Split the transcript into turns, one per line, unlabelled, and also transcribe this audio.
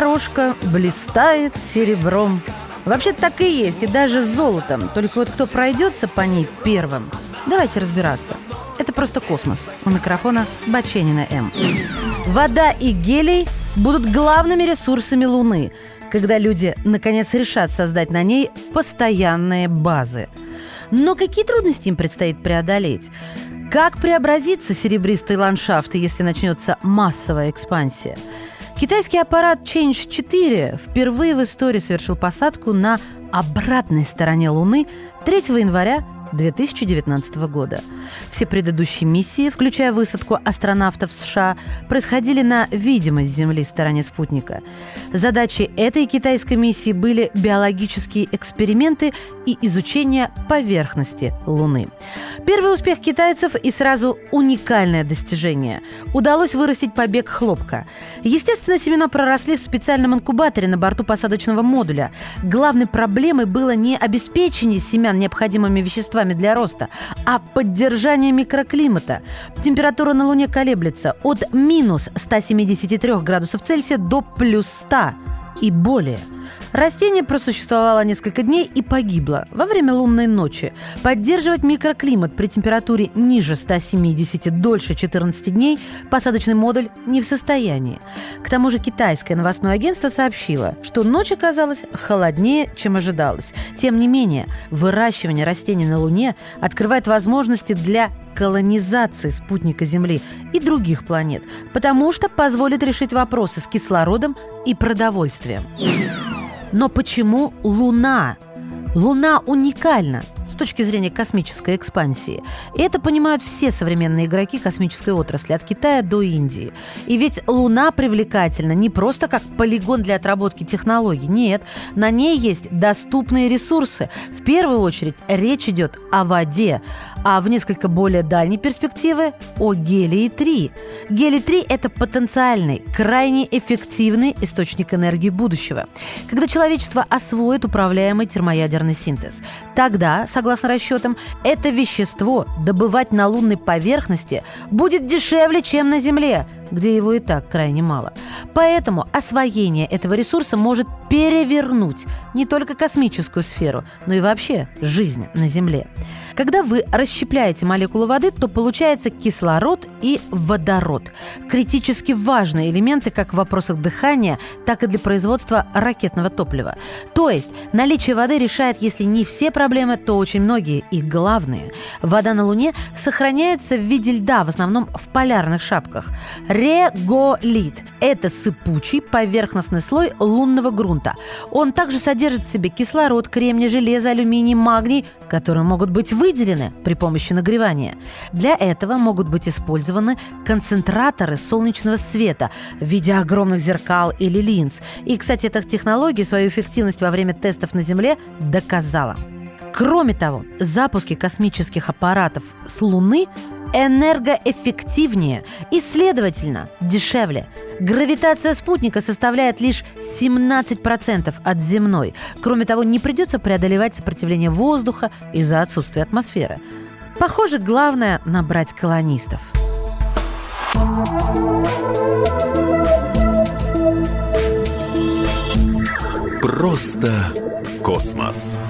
Дорожка блистает серебром. Вообще так и есть, и даже золотом. Только вот кто пройдется по ней первым, давайте разбираться. Это просто космос. У микрофона Баченина М. Вода и гелий будут главными ресурсами Луны, когда люди наконец решат создать на ней постоянные базы. Но какие трудности им предстоит преодолеть? Как преобразится серебристый ландшафт, если начнется массовая экспансия? Китайский аппарат Change 4 впервые в истории совершил посадку на обратной стороне Луны 3 января 2019 года. Все предыдущие миссии, включая высадку астронавтов США, происходили на видимой с Земли стороне спутника. Задачи этой китайской миссии были биологические эксперименты и изучение поверхности Луны. Первый успех китайцев и сразу уникальное достижение. Удалось вырастить побег хлопка. Естественно, семена проросли в специальном инкубаторе на борту посадочного модуля. Главной проблемой было не обеспечение семян необходимыми веществами для роста, а поддержание микроклимата. Температура на Луне колеблется от минус 173 градусов Цельсия до плюс 100 и более. Растение просуществовало несколько дней и погибло во время лунной ночи. Поддерживать микроклимат при температуре ниже 170 дольше 14 дней посадочный модуль не в состоянии. К тому же китайское новостное агентство сообщило, что ночь оказалась холоднее, чем ожидалось. Тем не менее, выращивание растений на Луне открывает возможности для колонизации спутника Земли и других планет, потому что позволит решить вопросы с кислородом и продовольствием. Но почему Луна? Луна уникальна точки зрения космической экспансии. И это понимают все современные игроки космической отрасли, от Китая до Индии. И ведь Луна привлекательна не просто как полигон для отработки технологий. Нет, на ней есть доступные ресурсы. В первую очередь речь идет о воде, а в несколько более дальней перспективы о гелии-3. Гелий-3 – это потенциальный, крайне эффективный источник энергии будущего. Когда человечество освоит управляемый термоядерный синтез, тогда, согласно расчетам, это вещество добывать на лунной поверхности будет дешевле, чем на Земле, где его и так крайне мало. Поэтому освоение этого ресурса может перевернуть не только космическую сферу, но и вообще жизнь на Земле. Когда вы расщепляете молекулы воды, то получается кислород и водород. Критически важные элементы как в вопросах дыхания, так и для производства ракетного топлива. То есть наличие воды решает, если не все проблемы, то очень многие и главные. Вода на Луне сохраняется в виде льда, в основном в полярных шапках. Реголит – это сыпучий поверхностный слой лунного грунта. Он также содержит в себе кислород, кремний, железо, алюминий, магний, которые могут быть выделены при помощи нагревания. Для этого могут быть использованы концентраторы солнечного света в виде огромных зеркал или линз. И, кстати, эта технология свою эффективность во время тестов на Земле доказала. Кроме того, запуски космических аппаратов с Луны энергоэффективнее и, следовательно, дешевле. Гравитация спутника составляет лишь 17% от земной. Кроме того, не придется преодолевать сопротивление воздуха из-за отсутствия атмосферы. Похоже, главное – набрать колонистов.
Просто космос.